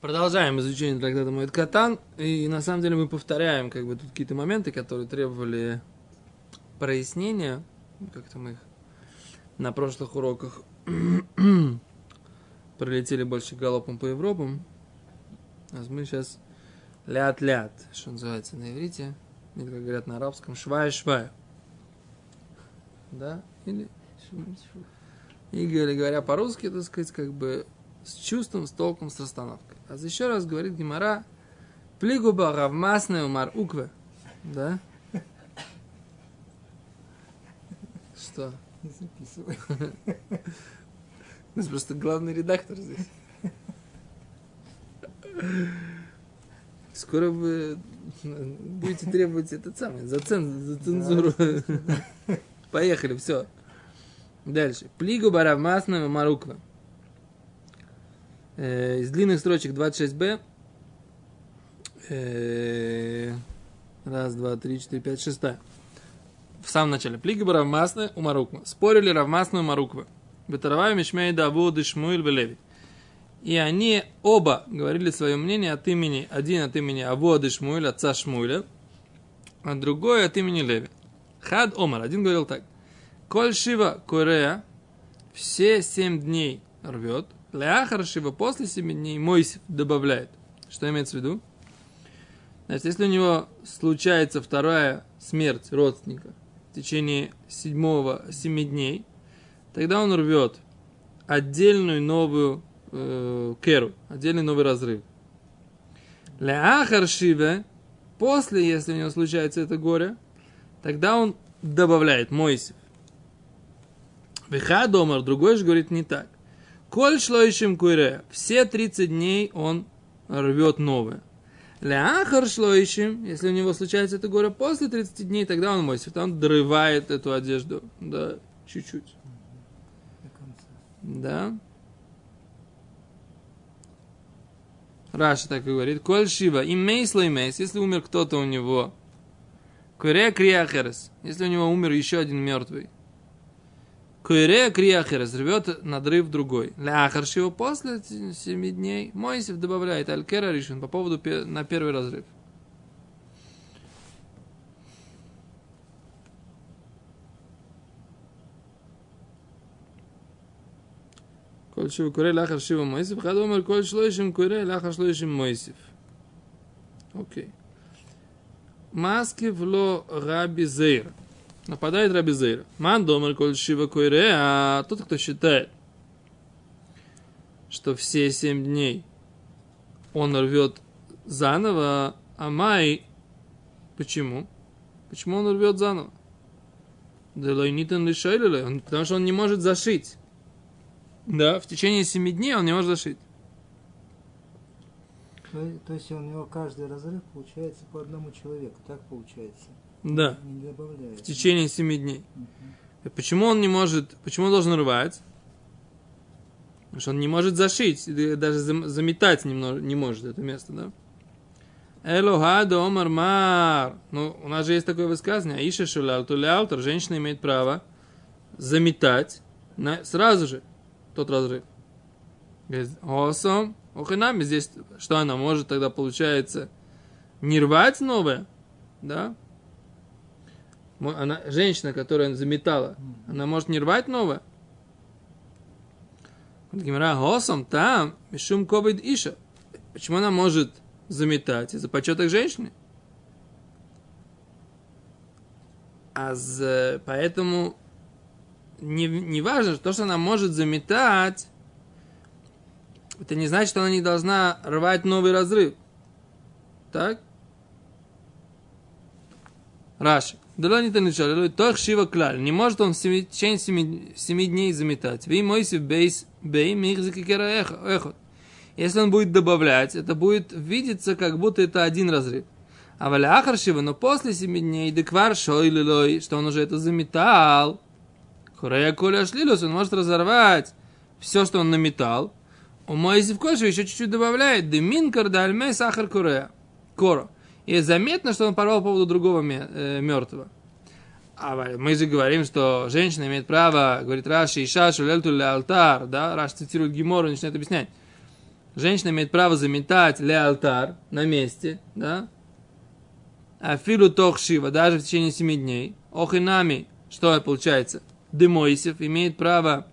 Продолжаем изучение трактата Моэд Катан. И на самом деле мы повторяем как бы тут какие-то моменты, которые требовали прояснения. Как-то мы их на прошлых уроках пролетели больше галопом по Европам. А мы сейчас ляд-ляд, что называется на иврите. Или, как говорят на арабском, швая-швая. Да? Или... И говоря по-русски, так сказать, как бы с чувством, с толком, с расстановкой. А еще раз говорит Гимара, плигуба равмасная умар укве. Да? Что? Не записывай. У нас просто главный редактор здесь. Скоро вы будете требовать этот самый, за, цен, за цензуру. Поехали, все. Дальше. Плигу баравмасная маруква. Э, из длинных строчек 26b. Э, раз, два, три, четыре, пять, шестая. В самом начале. Плига Равмасна у Маруква. Спорили Равмасна у Маруква. Бетаравай Мишмей Давуд и Шмуиль Велеви. И они оба говорили свое мнение от имени, один от имени Аводы Шмуиль, отца Шмуиля, а другой от имени Леви. Хад Омар. Один говорил так. Коль Шива Корея все семь дней рвет, Ляхар Шива после семи дней Мойсев добавляет. Что имеется в виду? Значит, если у него случается вторая смерть родственника в течение седьмого, семи дней, тогда он рвет отдельную новую э, керу, отдельный новый разрыв. Ляхар Шива, после, если у него случается это горе, тогда он добавляет Мойсев. Виха домар, другой же говорит не так. Коль шлоишим куре, все 30 дней он рвет новое. Ляхар шлоишим, если у него случается это горе после 30 дней, тогда он мойсев, он дрывает эту одежду, да, чуть-чуть. Да. Раша так и говорит. Коль шива, имейс имейс, если умер кто-то у него. Куре криахерес, если у него умер еще один мертвый. Куирея криях и разрвет надрыв другой. Ляхаршио после семи дней Моисев добавляет Алькера решен по поводу на первый разрыв. Коль шива куре лахар шива Моисев, хадомер коль шлоишим куре лахар шлоишим Моисев. Окей. Маски вло раби зейра. Нападает Рабизейра. Ман домер коль шива койре, а тот, кто считает, что все семь дней он рвет заново, а май, почему? Почему он рвет заново? Делайнитан лишайлиле, потому что он не может зашить. Да, в течение семи дней он не может зашить. То, есть у него каждый разрыв получается по одному человеку, так получается? Да. В течение семи дней. Угу. Почему он не может, почему он должен рвать? Потому что он не может зашить, даже заметать немного, не может это место, да? Элохадо омар мар. Ну, у нас же есть такое высказывание. Аиша шулялту ляутер. Женщина имеет право заметать на, сразу же тот разрыв. Осом. Охинами здесь, что она может тогда, получается, не рвать новое, да? Она, женщина, которая заметала, она может не рвать новое? Гимара Госом там, Мишум Ковид Иша. Почему она может заметать? Из-за почета к женщине? А за, поэтому не, не важно, то, что она может заметать, это не значит, что она не должна рвать новый разрыв. Так? Раши. Шива клаль. Не может он в течение семи, семи дней заметать. Ви мойсив бейс бей михзикикера эхот. Если он будет добавлять, это будет видеться, как будто это один разрыв. А валяхар шива, но после семи дней, деквар шой что он уже это заметал. Хурея коля шлилус, он может разорвать все, что он наметал. У Моисев Кольша еще чуть-чуть добавляет. Демин кардальме сахар курея. Коро. И заметно, что он порвал по поводу другого э, мертвого. А мы же говорим, что женщина имеет право, говорит Раши, Иша, Шулельту алтар, да, Раш цитирует Гимору, начинает объяснять. женщина имеет право заметать ле алтар на месте, да, а филу тох шива, даже в течение семи дней, охинами, что получается, Демойсев имеет право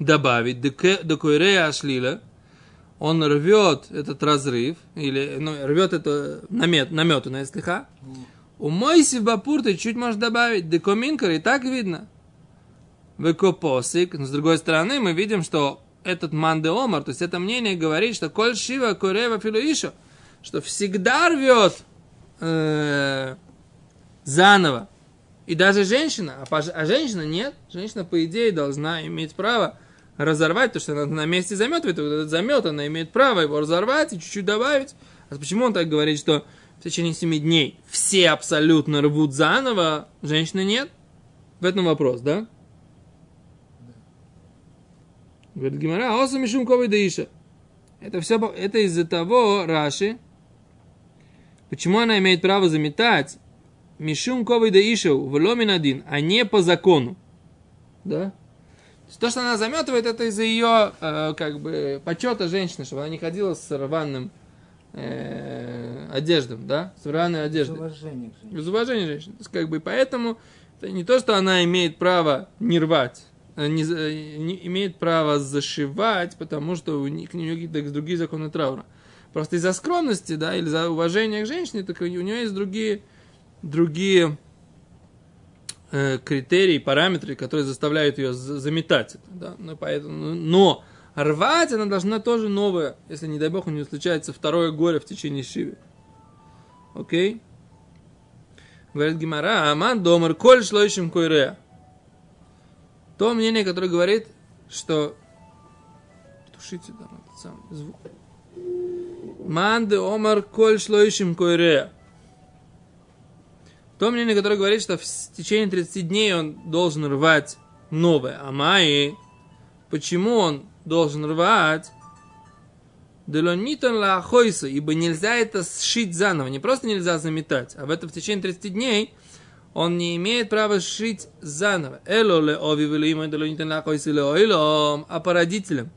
добавить декойрея ашлила, он рвет этот разрыв, или ну, рвет это намет, намету на слегка. У Мойсев Бапурта чуть может добавить декоминкар, и так видно. Векопосик, но с другой стороны мы видим, что этот манде омар, то есть это мнение говорит, что коль шива корева филуиша, что всегда рвет э, заново. И даже женщина, а, а женщина нет, женщина по идее должна иметь право разорвать, то, что она на месте заметывает, вот этот замет, она имеет право его разорвать и чуть-чуть добавить. А почему он так говорит, что в течение семи дней все абсолютно рвут заново, женщины нет? В этом вопрос, да? Говорит Гимара, осу мишум ковой даиша. Это все, это из-за того, Раши, почему она имеет право заметать мишум ковой даишев в один, а не по закону. Да? То, что она заметывает, это из-за ее, э, как бы, почета женщины, чтобы она не ходила с рваным э, одеждом, да, с рваной одеждой. Из уважения к женщине. Из уважения женщины. То есть, как бы, поэтому это не то, что она имеет право не рвать, э, не, не имеет право зашивать, потому что у них, у нее какие-то другие законы траура. Просто из-за скромности, да, или за уважение к женщине, так у нее есть другие, другие э, критерии, параметры, которые заставляют ее заметать. Да? Но, поэтому, но рвать она должна тоже новое, если, не дай бог, у нее случается второе горе в течение шивы. Окей? Говорит Гимара, аман домар коль шлоишим койрея. То мнение, которое говорит, что... Тушите там этот самый звук. Ман де омар коль шлоишим койрея. То мнение, которое говорит, что в течение 30 дней он должен рвать новое. А Майи, почему он должен рвать? Делонитон ла ахойса, ибо нельзя это сшить заново. Не просто нельзя заметать, а в этом в течение 30 дней он не имеет права сшить заново. А по родителям,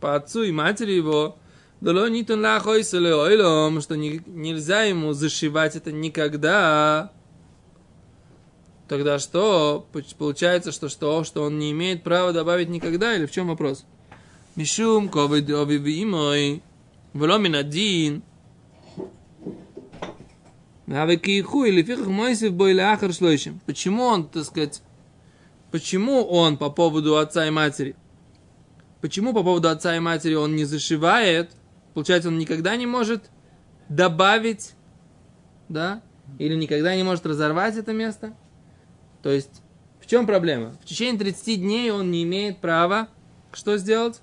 по отцу и матери его, делонитон ла ахойса ле ойлом, что не, нельзя ему зашивать это никогда. Тогда что? Получается, что что? Что он не имеет права добавить никогда? Или в чем вопрос? Мишум ковид овивимой вломин один. Почему он, так сказать, почему он по поводу отца и матери? Почему по поводу отца и матери он не зашивает? Получается, он никогда не может добавить, да? Или никогда не может разорвать это место? То есть, в чем проблема? В течение 30 дней он не имеет права что сделать?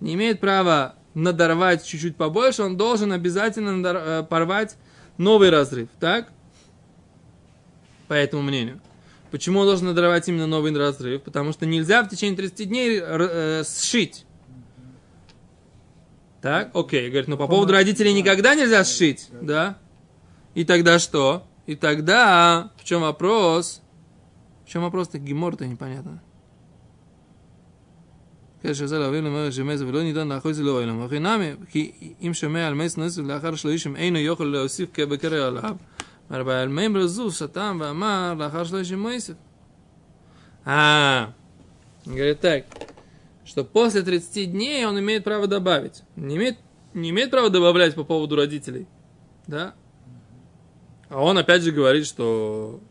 Не имеет права надорвать чуть-чуть побольше, он должен обязательно. Э, порвать новый разрыв, так? По этому мнению. Почему он должен надорвать именно новый разрыв? Потому что нельзя в течение 30 дней э, сшить. Так, окей. Говорит, ну по поводу родителей никогда нельзя сшить, да? И тогда что? И тогда в чем вопрос? чем вопрос-то гемор-то непонятно. כשזה להבין למר שמז ולא ניתן לאחוז לו אלם. וכי נמי, כי אם שומע על מס נסף לאחר שלושים אינו יכול להוסיף כבקרע עליו. אבל על מימר זו סתם ואמר לאחר שלושים מויסף. А, говорит так, что после 30 дней он имеет право добавить. Не имеет, не имеет права добавлять по поводу родителей. Да? А он опять же говорит, что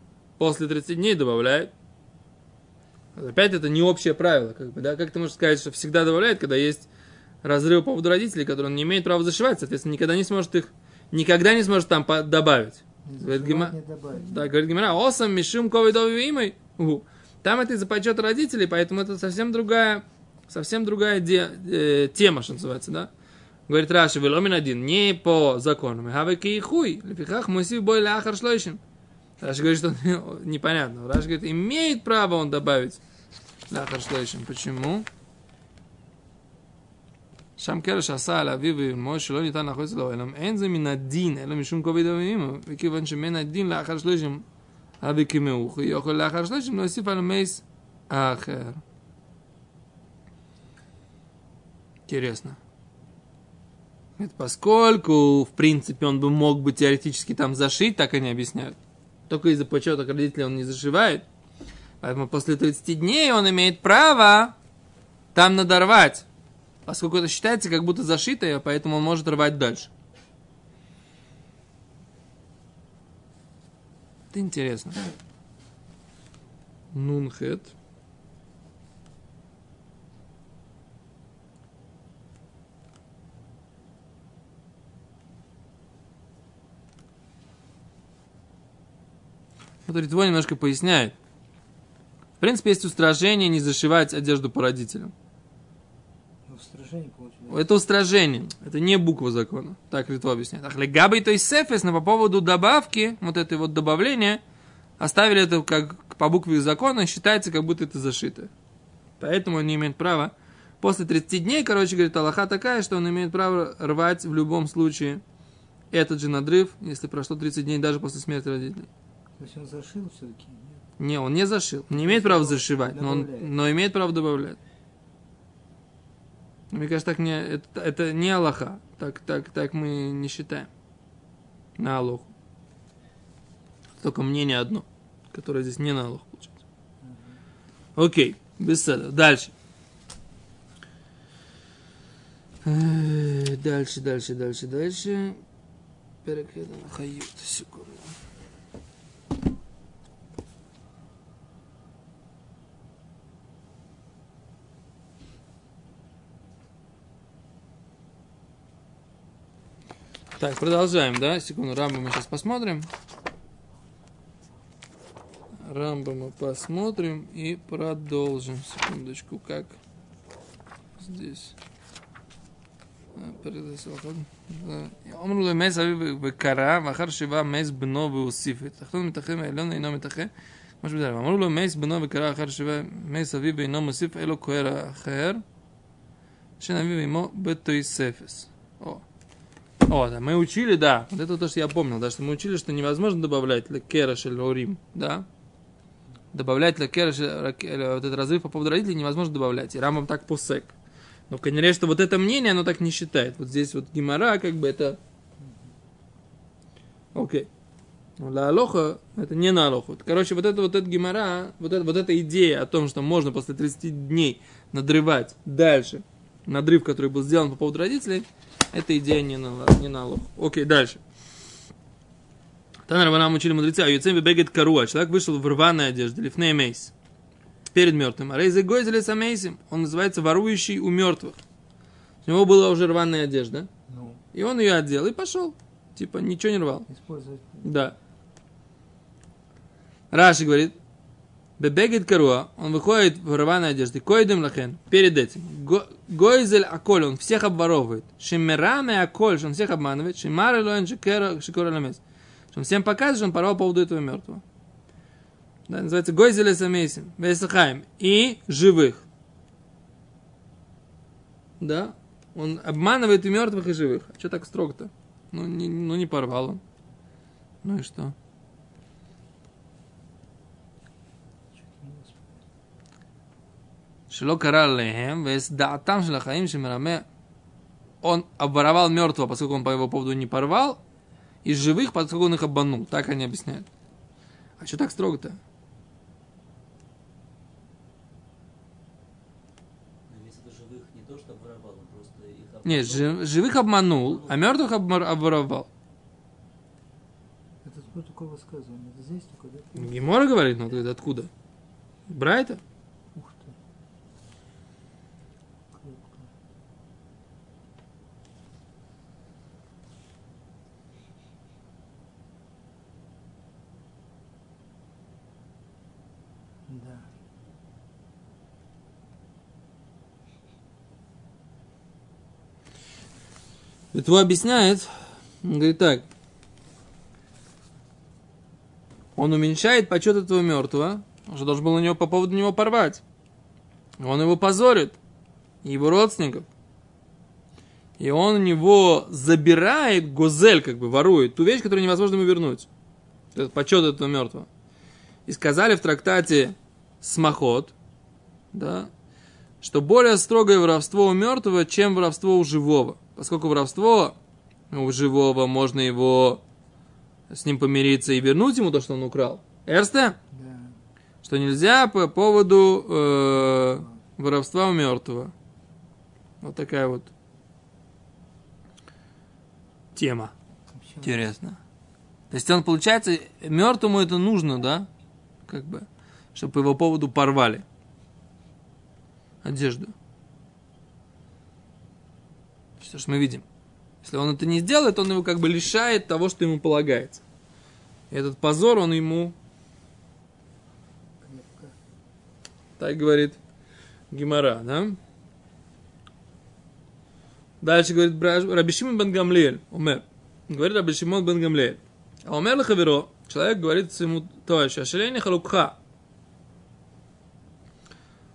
после 30 дней добавляет. Опять это не общее правило. Как, бы, да? как ты можешь сказать, что всегда добавляет, когда есть разрыв по поводу родителей, которые он не имеет права зашивать, соответственно, никогда не сможет их, никогда не сможет там добавить. Говорит Гима... Да, говорит Гимара, осам мишум ковидови имой. Там это из-за почета родителей, поэтому это совсем другая, совсем другая де, э, тема, что называется, да? Говорит Раши, веломин один, не по закону. Хавеки и хуй, лефихах мусив бой ляхар шлойшин. Раш говорит, что непонятно. Раш говорит, имеет право он добавить לאחר שלושים. Почему? שם קרש עשה על אביו ואמו שלא ניתן לאחוז לו, אלא אין זה מן הדין, אלא משום כובד אבימו, וכיוון שמן הדין לאחר שלושים, אבי כמאוך, יכול לאחר שלושים להוסיף על המייס האחר. Интересно. Это поскольку, в принципе, он бы мог бы теоретически там зашить, так они объясняют. Только из-за почета родителей он не зашивает. Поэтому после 30 дней он имеет право там надорвать. Поскольку это считается как будто зашитое, поэтому он может рвать дальше. Это интересно. Нунхет. Вот Ритво немножко поясняет. В принципе, есть устражение не зашивать одежду по родителям. Ну. Это устражение. Это не буква закона. Так Ритво объясняет. Ах, легабы то есть сефес, но по поводу добавки, вот это вот добавление, оставили это как по букве закона, считается, как будто это зашито. Поэтому он не имеет права. После 30 дней, короче, говорит, Аллаха такая, что он имеет право рвать в любом случае этот же надрыв, если прошло 30 дней даже после смерти родителей. То есть он зашил все-таки? Не, он не зашил. Не имеет права зашивать, но, он, но имеет право добавлять. Мне кажется, так не, это, это не Аллаха. Так, так, так мы не считаем. На Аллаху. Только мнение одно, которое здесь не на Аллаху получается. Окей, беседа. Дальше. Э, Дальше, дальше, дальше, дальше. Перекедан хают. Секунду. Так, продолжаем, да? Секунду, Рамбу мы сейчас посмотрим. Рамбу мы посмотрим и продолжим. Секундочку, как здесь. אמרו לו מס אביו וקרא, ואחר שבעה מס בנו והוסיף. תחתון מתחה מעליון אינו מתחה. משהו בזה. אמרו לו מס בנו וקרא, אחר שבעה מס אביו אינו מוסיף, אלו כהר אחר. שן אביו עמו בתויספס. О. Да, мы учили, да, вот это то, что я помнил, да, что мы учили, что невозможно добавлять лекераш или лорим, да, добавлять лекераш, вот этот разрыв по поводу родителей невозможно добавлять, и рамам так посек. Но, конечно, что вот это мнение, оно так не считает. Вот здесь вот гемора, как бы это... Окей. Но для Алоха это не на Алоху. Короче, вот это вот эта гемора, вот, это, вот эта идея о том, что можно после 30 дней надрывать дальше надрыв, который был сделан по поводу родителей, эта идея не на, не на. Окей, дальше. Танар нам учили мудрецы, а Юцем бегет каруа. Человек вышел в рваной одежде, лифней мейс, перед мертвым. А рейзе гойзели самейсим, он называется ворующий у мертвых. У него была уже рваная одежда, Ну, и он ее одел и пошел. Типа ничего не рвал. использовать. Да. Раши говорит, Бебегет каруа, он выходит в рваной одежде, койдем лахен, перед этим. Го- Гойзель аколь, он всех обворовывает. Шимераме аколь, что он всех обманывает. Шимары лоэн шикера шикора ламес. Что он всем показывает, что он порвал по поводу этого мертвого. Да, называется Гойзель самейсим, весахаем. И живых. Да, он обманывает и мертвых, и живых. А что так строго-то? Ну не, ну, не порвал он. Ну и что? Шило караллехем, вес даатам шлахаим шимираме. Он обворовал мертвого, поскольку он по его поводу не порвал, из живых, поскольку он их обманул. Так они объясняют. А что так строго-то? Нет, живых обманул, а мертвых обворовал. Это такое высказывание? Это здесь только, да? Гемора говорит, ну, говорит, откуда? Брайта? Это объясняет, говорит так. Он уменьшает почет этого мертвого, он же должен был на него по поводу него порвать. Он его позорит, его родственников. И он у него забирает гозель, как бы ворует, ту вещь, которую невозможно ему вернуть. Этот почет этого мертвого. И сказали в трактате Смоход, да, что более строгое воровство у мертвого, чем воровство у живого. Поскольку воровство у живого, можно его с ним помириться и вернуть ему то, что он украл. Эрсте? Да. Что нельзя по поводу э, воровства у мертвого. Вот такая вот тема. Интересно. То есть он, получается, мертвому это нужно, да? Как бы, чтобы по его поводу порвали одежду. Что ж мы видим? Если он это не сделает, он его как бы лишает того, что ему полагается. И этот позор, он ему, так говорит Гимара, да? Дальше говорит Бра- Раби Шимон бен Гамлиэль, умер. Говорит Раби Шимон бен Гамлиэль. А умер лахаверо, человек говорит своему товарищу, ашелейни халукха.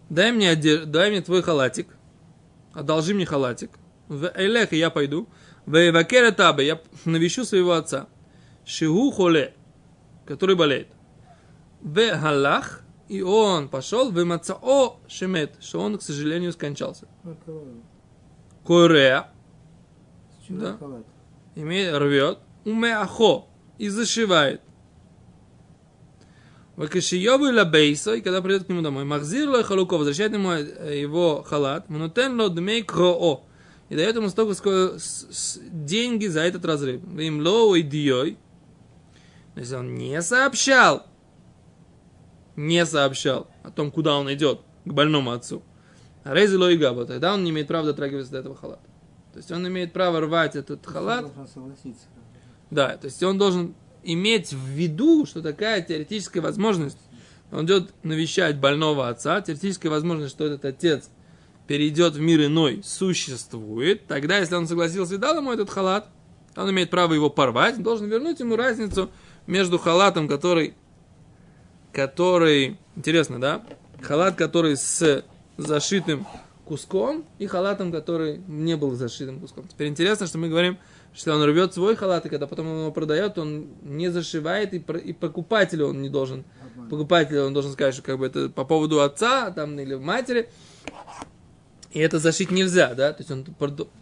Дай мне, оде- дай мне твой халатик, одолжи мне халатик. В Эйлех я пойду. В Эвакера Табе я навещу своего отца. Шигу холе, который болеет. В Галах, и он пошел в Мацао Шемет, что он, к сожалению, скончался. Корея Да. имеет, рвет, умеахо, и зашивает. Вакашиёбу лабейсо, и когда придет к нему домой, махзир ло халуко, возвращает ему э, его халат, мнутен ло дмей кроо, и дает ему столько, сколько деньги за этот разрыв. Им ло и диой. Если он не сообщал, не сообщал о том, куда он идет, к больному отцу, Рейзи ло и габа, тогда он не имеет права дотрагиваться до этого халата. То есть он имеет право рвать этот халат, да, то есть он должен иметь в виду, что такая теоретическая возможность, он идет навещать больного отца, теоретическая возможность, что этот отец перейдет в мир иной, существует, тогда, если он согласился и дал ему этот халат, он имеет право его порвать, должен вернуть ему разницу между халатом, который, который, интересно, да, халат, который с зашитым куском, и халатом, который не был зашитым куском. Теперь интересно, что мы говорим, что он рвет свой халат, и когда потом он его продает, он не зашивает, и, и покупателю он не должен, покупателю он должен сказать, что как бы это по поводу отца там, или матери, и это зашить нельзя, да, то есть он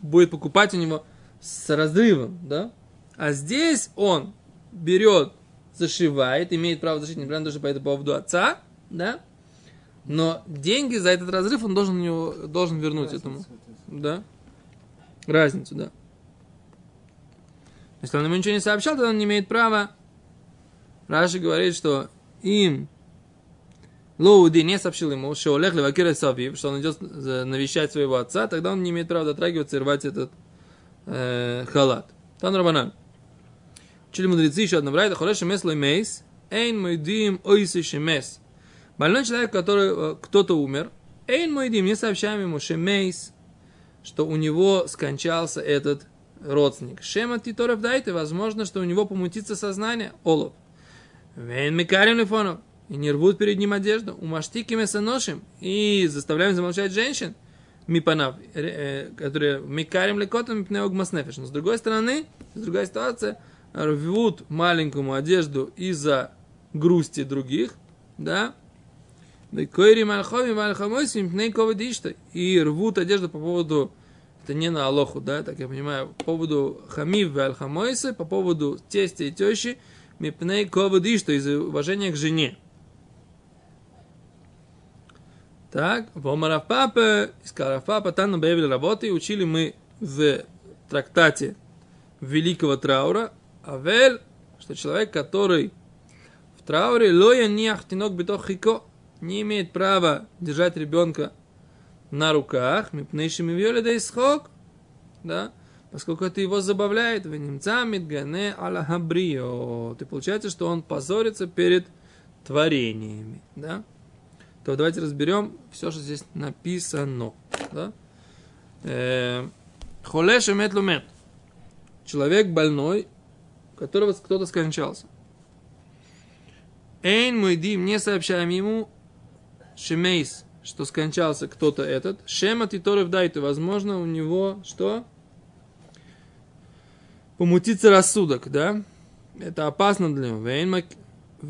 будет покупать у него с разрывом, да, а здесь он берет, зашивает, имеет право зашить, то, что по этому поводу отца, да, но деньги за этот разрыв он должен, у него, должен вернуть Разницу этому. Да. Разницу, да. Если он ему ничего не сообщал, тогда он не имеет права. Раши говорит, что им Лоуди не сообщил ему, что Олег Левакира Савив, что он идет за- навещать своего отца, тогда он не имеет права дотрагиваться и рвать этот э, халат. Тан Рабанан. Учили мудрецы еще одно брайта, Холеша Месло Мейс, Эйн Мойдим Ойси Шемес. Больной человек, который э, кто-то умер, Эйн Мойдим, не сообщаем ему Шемейс, что у него скончался этот родственник. Шема Титоров дайте, возможно, что у него помутится сознание, Олов. Вейн Микарим Лифонов, и не рвут перед ним одежду, у маштики месоношим, и заставляем замолчать женщин, мипанав, э, которые микарим лекотом мипнеог маснефиш. Но с другой стороны, с другой ситуация, рвут маленькому одежду из-за грусти других, да, и рвут одежду по поводу, это не на Алоху, да, так я понимаю, по поводу хамив и альхамойсы, по поводу тестя и тещи, мипней ковыдиш, что из уважения к жене. Так, Вомарав Папа, искал Рав Папа, Тану Бевель работы, учили мы в трактате Великого Траура, Авель, что человек, который в трауре, лоя ниах тинок битох хико, не имеет права держать ребенка на руках, мипнейшими вьоли да исхок, да, поскольку это его забавляет, в немца мидгане аля хабрио. И получается, что он позорится перед творениями, да. То давайте разберем все, что здесь написано, да. Э, Холе шемет лумет. Человек больной, которого кто-то скончался. Эйн мой дим, не сообщаем ему, шемейс, что скончался кто-то этот. Шема титоров дайте, возможно, у него что? Помутится рассудок, да? Это опасно для него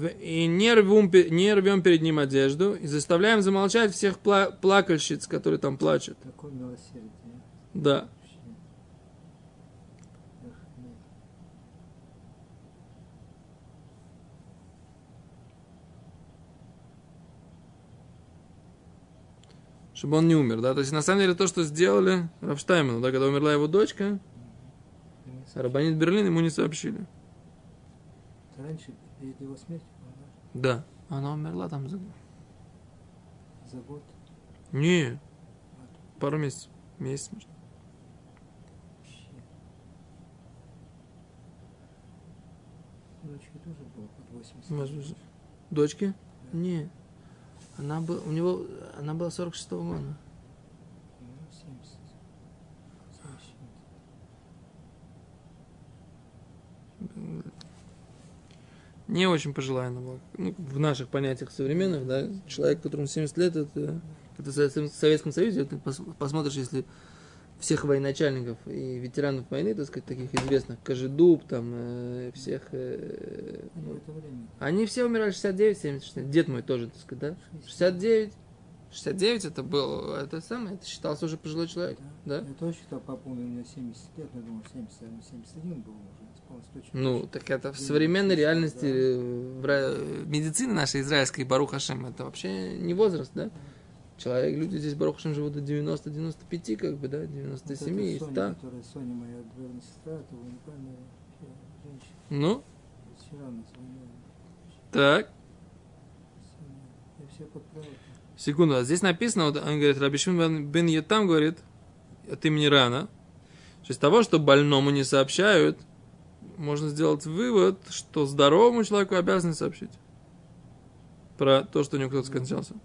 и не рвем, не рвем перед ним одежду, и заставляем замолчать всех пла- плакальщиц, которые там плачут. Такое милосердие. Да. Чтобы он не умер, да? То есть, на самом деле, то, что сделали Рафштайману, да, когда умерла его дочка, Рабанит Берлин ему не сообщили. Раньше перед его смертью, Да. Она умерла там за... да? за год. Не, пару месяцев. Месяц, может. Вообще. Дочке тоже было под 80. Может быть, Дочки? Не. Она была, у него, она была 46-го года. Ну, 70. 70. Не очень пожилая она была. Ну, в наших понятиях современных, да, человек, которому 70 лет, это, это в Совет- в Советском Союзе, ты пос- посмотришь, если всех военачальников и ветеранов войны, так сказать, таких известных, Кожедуб, там, э, всех, э, Они время. они все умирали 69, 70, 60. Дед мой тоже, так сказать, да? 69. 69 это был, это самое, это считался уже пожилой человек, да? Я тоже считал, папа умер, у меня 70 лет, я думал, 70, наверное, 71 был уже. Ну, так это в современной реальности э, в медицины нашей израильской, Барух Хашем, это вообще не возраст, да? Человек, люди здесь, Барух Хашем, живут до 90-95, как бы, да, Вот 97 эта и Соня, 100. которая Соня, моя двоюродная сестра, это уникальная женщина. Ну, Вчера она звонила. так, Соня, Я все подправил. секунду, а здесь написано, вот он говорит, Рабишин бен- Ятам говорит, от имени Рана, что из того, что больному не сообщают, можно сделать вывод, что здоровому человеку обязаны сообщить про то, что у него кто-то скончался.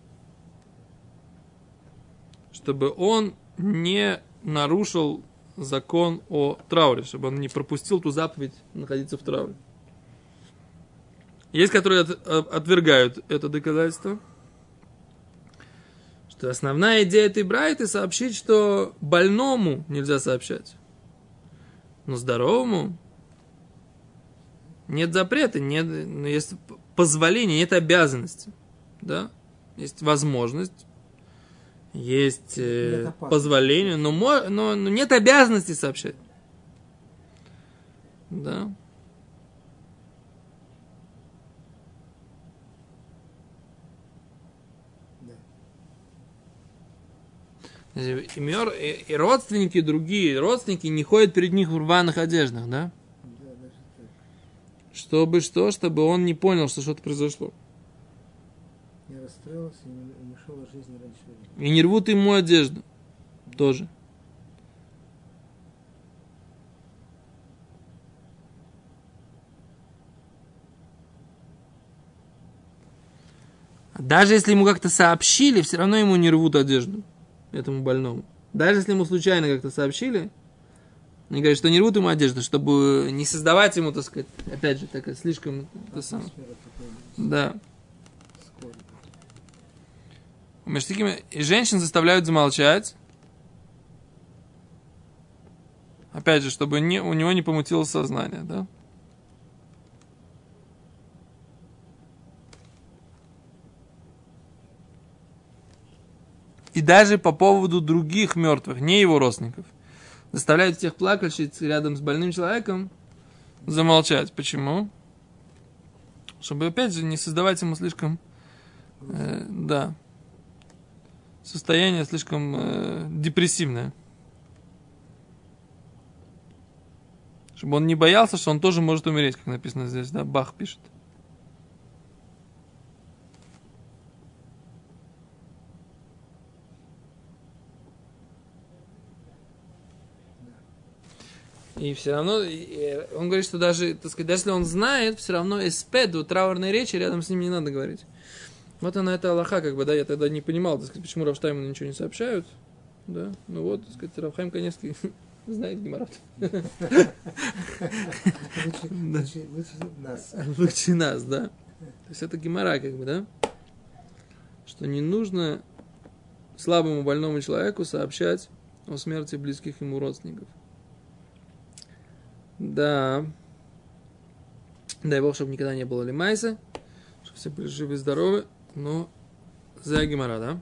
Чтобы он не нарушил закон о трауре, чтобы он не пропустил ту заповедь находиться в трауре. Есть, которые от- э, отвергают это доказательство, что основная идея этой брайты сообщить, что больному нельзя сообщать, но здоровому нет запрета, нет, ну, есть позволение, нет обязанности, да, есть возможность, есть э, позволение, но, но, но нет обязанности сообщать, да. Да. И, мёр- и- и родственники другие, родственники не ходят перед них в рваных одеждах, да? Чтобы что? Чтобы он не понял, что что-то произошло. Я расстроился и не, и не шел из жизни раньше времени. И не рвут ему одежду. Тоже. Даже если ему как-то сообщили, все равно ему не рвут одежду, этому больному. Даже если ему случайно как-то сообщили, они говорят, что не рвут ему одежду, чтобы не создавать ему, так сказать, опять же, такая слишком... это самое. Да. Между и женщин заставляют замолчать. Опять же, чтобы не, у него не помутилось сознание, да? И даже по поводу других мертвых, не его родственников. Заставляют всех плакальщиц рядом с больным человеком замолчать. Почему? Чтобы, опять же, не создавать ему слишком... э, да. Состояние слишком э, депрессивное. Чтобы он не боялся, что он тоже может умереть, как написано здесь, да? Бах пишет. И все равно, э, он говорит, что даже, так сказать, даже если он знает, все равно эспеду, траурной речи, рядом с ним не надо говорить. Вот она это Аллаха, как бы, да, я тогда не понимал, так сказать, почему Равштайму ничего не сообщают, да, ну вот, так сказать, Равхайм Каневский знает лучше, лучше нас. Лучше нас, да. То есть это гемора, как бы, да? Что не нужно слабому больному человеку сообщать о смерти близких ему родственников. Да. Дай Бог, чтобы никогда не было лимайса, чтобы все были живы и здоровы, но за гемора, да?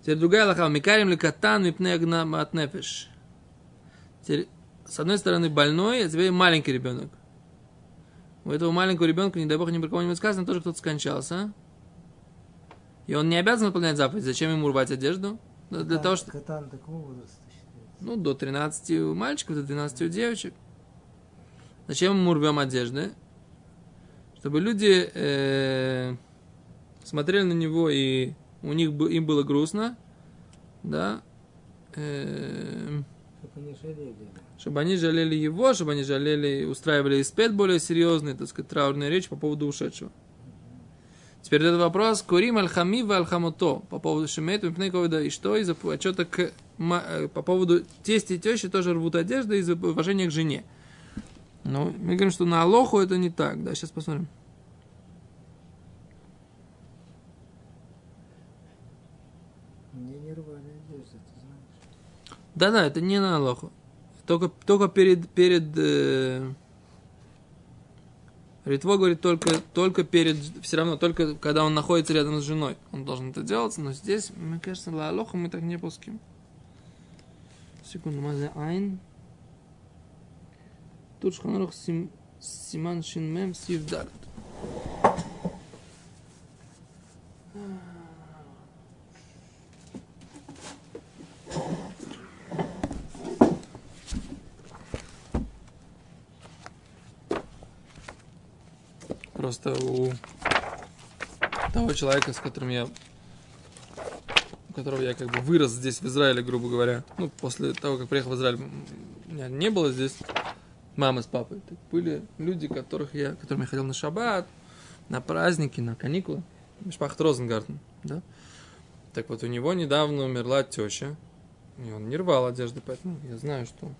Теперь другая лоха. Микарим ли катан мипне от нефеш. Теперь, с одной стороны, больной, а теперь маленький ребенок. У этого маленького ребенка, не дай бог, ни про кого-нибудь сказано, тоже кто-то скончался. и он не обязан выполнять заповедь, зачем ему рвать одежду? Да, Для Катан- того, что... Катан такого возраста. Ну, до 13 у мальчиков, до 12 у девочек. Зачем мы рвем одежды? Чтобы люди э, смотрели на него, и у них бы- им было грустно, да, э, Чтобы они жалели. да. чтобы они жалели его, чтобы они жалели, устраивали испет более серьезный, так сказать, траурная речь по поводу ушедшего. Теперь этот вопрос, курим аль-хами ва аль-хамуто, по поводу шемет, мипней ковида, и что из-за почета к, по поводу тести и тещи тоже рвут одежды из-за уважения к жене. Ну, мы говорим, что на Алоху это не так, да, сейчас посмотрим. Да-да, это не на Алоху. Только, только перед, перед э, Ритво говорит только, только перед, все равно, только когда он находится рядом с женой, он должен это делать, но здесь, мне кажется, ла Алоху мы так не пуским. Секунду, мазе айн. Тут шханарох сим, симан шин мем сив дарт. Просто у того человека, с которым я которого я как бы вырос здесь в Израиле, грубо говоря. Ну, после того, как приехал в Израиль, меня не было здесь мамы с папой. Так были люди, которых я, которым я ходил на шаббат, на праздники, на каникулы. Шпахт Розенгартен, да? Так вот, у него недавно умерла теща, и он не рвал одежды, поэтому я знаю, что,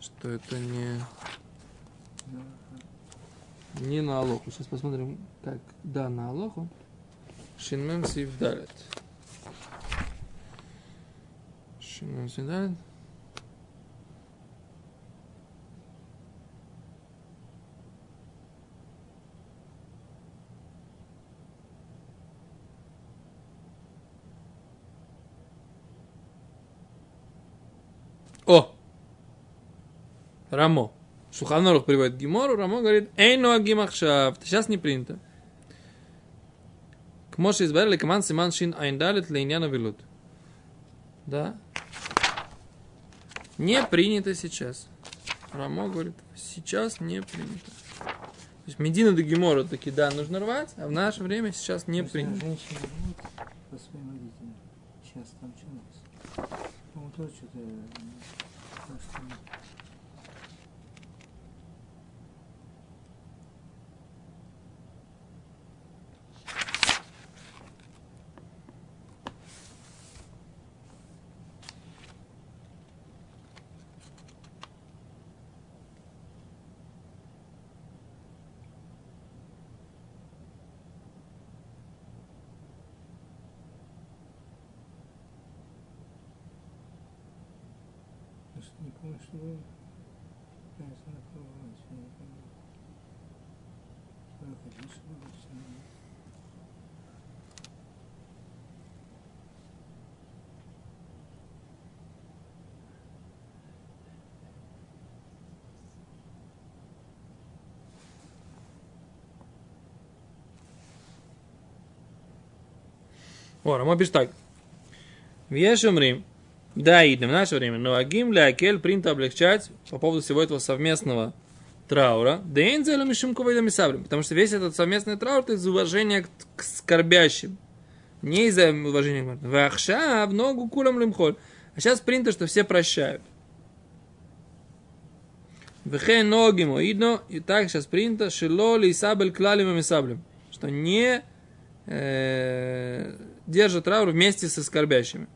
что это не, не на Алоху. Сейчас посмотрим, как да на Алоху. Шинмем сив сив далит. О! Рамо. Шуханорух приводит Гимору, Рамо говорит, эй, ну агимахшав, сейчас не принято. К Моше избавили команд Симан Шин Айндалит Лейняна Вилут. Да? Не принято сейчас. Рамо говорит, сейчас не принято. То есть Медина до Гимора таки, да, нужно рвать, а в наше время сейчас не принято. Женщины живут по своим родителям. Сейчас там что-то... м, то, что- Не что было. Я не знаю, кого было, что не помню. Что Да, и в наше время. Но агим акель принято облегчать по поводу всего этого совместного траура. Да. Потому что весь этот совместный траур это из уважения к, к скорбящим. Не из-за уважения к мертвым. Вахша в ногу кулам лимхоль. А сейчас принято, что все прощают. Вехе ноги моидно. И так сейчас принято. Шило ли сабель клалим и саблем. Что не э, держат траур вместе со скорбящими.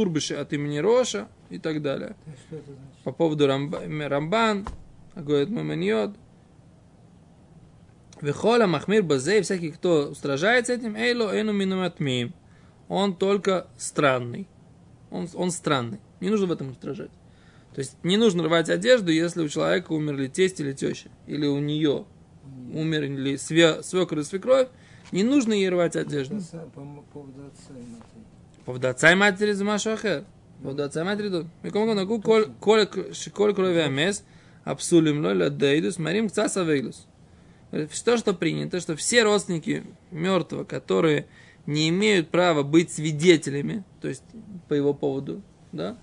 Турбиши от имени Роша и так далее. По поводу Рамба- Рамбан, Агоет Маманьот. Вехола Махмир Базей, всякий, кто устражается этим, Эйло Эну Минуматмим. Он только странный. Он, он странный. Не нужно в этом устражать. То есть не нужно рвать одежду, если у человека умерли тесть или теща. Или у нее умерли све, свекр и свекровь. Не нужно ей рвать одежду. По поводу отца и матери. Отца и матери за Машу Ахер. По поводу отца и матери тут. Миком гон нагу коль крови амес абсулим лой ладейдус марим кцаса вейлус. Что, что принято, что все родственники мертвого, которые не имеют права быть свидетелями, то есть по его поводу, да,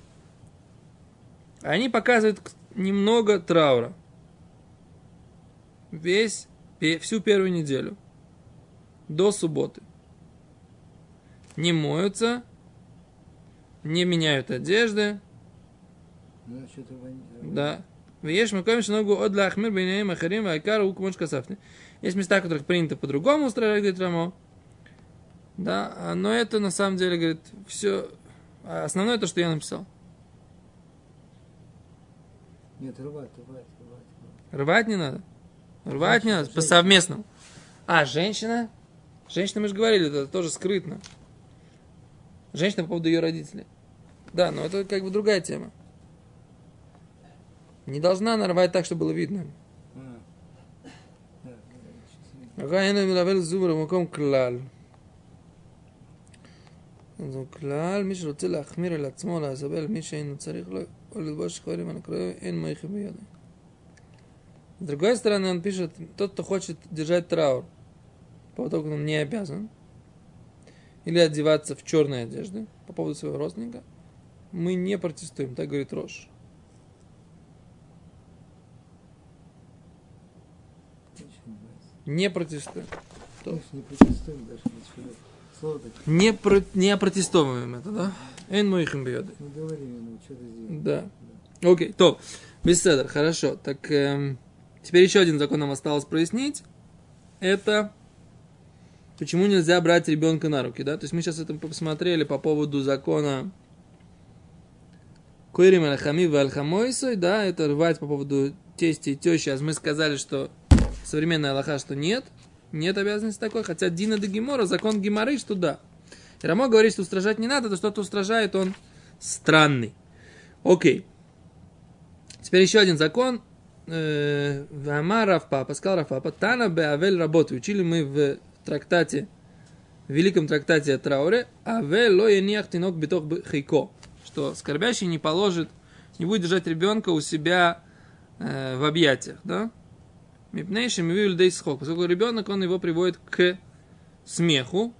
они показывают немного траура. Весь, всю первую неделю. До субботы. Не моются, не меняют одежды. Ну, Да. Веш маком ногу от лахмир бейнеем ахарим вайкар у кумош касафны. Есть места, в которых принято по-другому устраивать, говорит Рамо. Да, а, но это на самом деле, говорит, все... Основное то, что я написал. Нет, рвать, рвать, рвать. рвать. Не надо. Рвать не Женщина, надо, по совместному. А, женщина? Женщина, мы же говорили, это тоже скрытно. Женщина по поводу ее родителей. Да, но это как бы другая тема. Не должна нарвать так, чтобы было видно. С другой стороны, он пишет, тот, кто хочет держать траур, поскольку он не обязан, или одеваться в черные одежды по поводу своего родственника – мы не протестуем, так говорит Рош. Не протестуем. Конечно, не протестуем даже. Не, про, не опротестовываем это, да? Эн ты сделал. Да. Окей, то. Беседер, хорошо. Так, эм, теперь еще один закон нам осталось прояснить. Это почему нельзя брать ребенка на руки, да? То есть мы сейчас это посмотрели по поводу закона Койрим Алхами Вальхамойсой, да, это рвать по поводу тести и тещи. А мы сказали, что современная Аллаха, что нет, нет обязанности такой, хотя Дина де Гемора, закон Геморы, что да. И Рамо говорит, что устражать не надо, то что-то устражает, он странный. Окей. Теперь еще один закон. Э, Вама Равпапа, сказал Равпапа, Тана Беавель работы. Учили мы в трактате, в великом трактате трауре, Авель ло ениах тинок битох хейко, что скорбящий не положит, не будет держать ребенка у себя э, в объятиях, да? Мипнейшим и схок. Поскольку ребенок, он его приводит к смеху,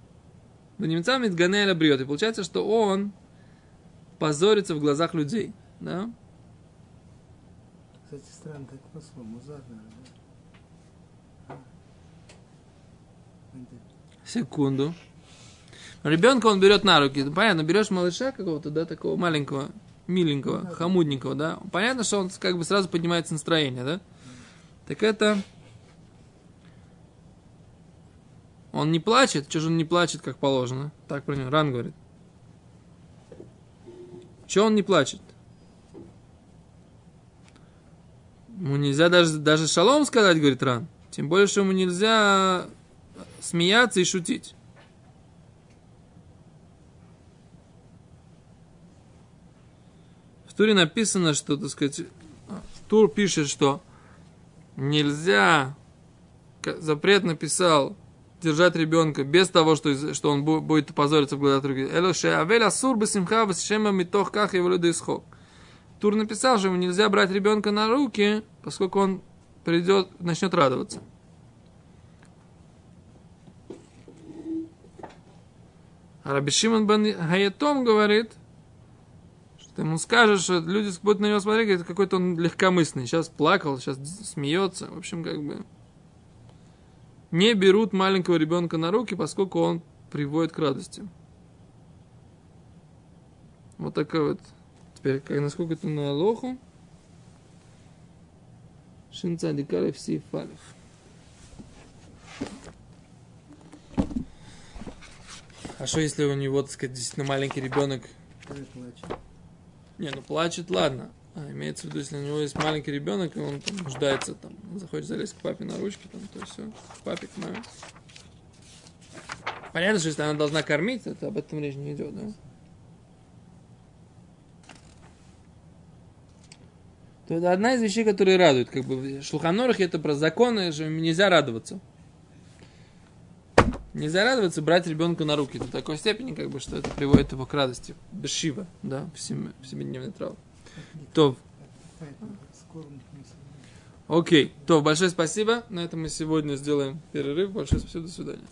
но немцам Мидганеля бьет. И получается, что он позорится в глазах людей. Да? Кстати, странно так да? А. Секунду. Ребенка он берет на руки. Ну, Понятно, берешь малыша какого-то, да, такого маленького, миленького, хомудненького, да. Понятно, что он как бы сразу поднимается настроение, да? Так это... Он не плачет, что же он не плачет, как положено? Так про него Ран говорит. Че он не плачет? Ему нельзя даже, даже шалом сказать, говорит Ран. Тем более, что ему нельзя смеяться и шутить. Туре написано, что, так сказать, Тур пишет, что нельзя, запрет написал держать ребенка без того, что, что он бу- будет позориться в глазах других. Эло шеавель асур бесимха весшема митох ках и валюда исхок. Тур написал, что ему нельзя брать ребенка на руки, поскольку он придет, начнет радоваться. А Раби Шимон бен Хаятом говорит, ты ему скажешь, что люди будут на него смотреть, говорит, какой-то он легкомысленный. Сейчас плакал, сейчас смеется. В общем, как бы не берут маленького ребенка на руки, поскольку он приводит к радости. Вот такая вот. Теперь, как, насколько это на лоху? Шинца дикарев сифалев. А что если у него, так сказать, действительно маленький ребенок? Не, ну плачет, ладно. А, имеется в виду, если у него есть маленький ребенок, и он там нуждается, там, захочет залезть к папе на ручки, там, то все, к папе, к маме. Понятно, что если она должна кормить, это об этом речь не идет, да? То это одна из вещей, которые радуют. Как бы в Шлуханорах это про законы, нельзя радоваться. Нельзя радоваться, брать ребенка на руки до такой степени, как бы, что это приводит его к радости. Бешива, да, в, сем... в семидневный траур. То, окей. То, большое спасибо. На этом мы сегодня сделаем перерыв. Большое спасибо, до свидания.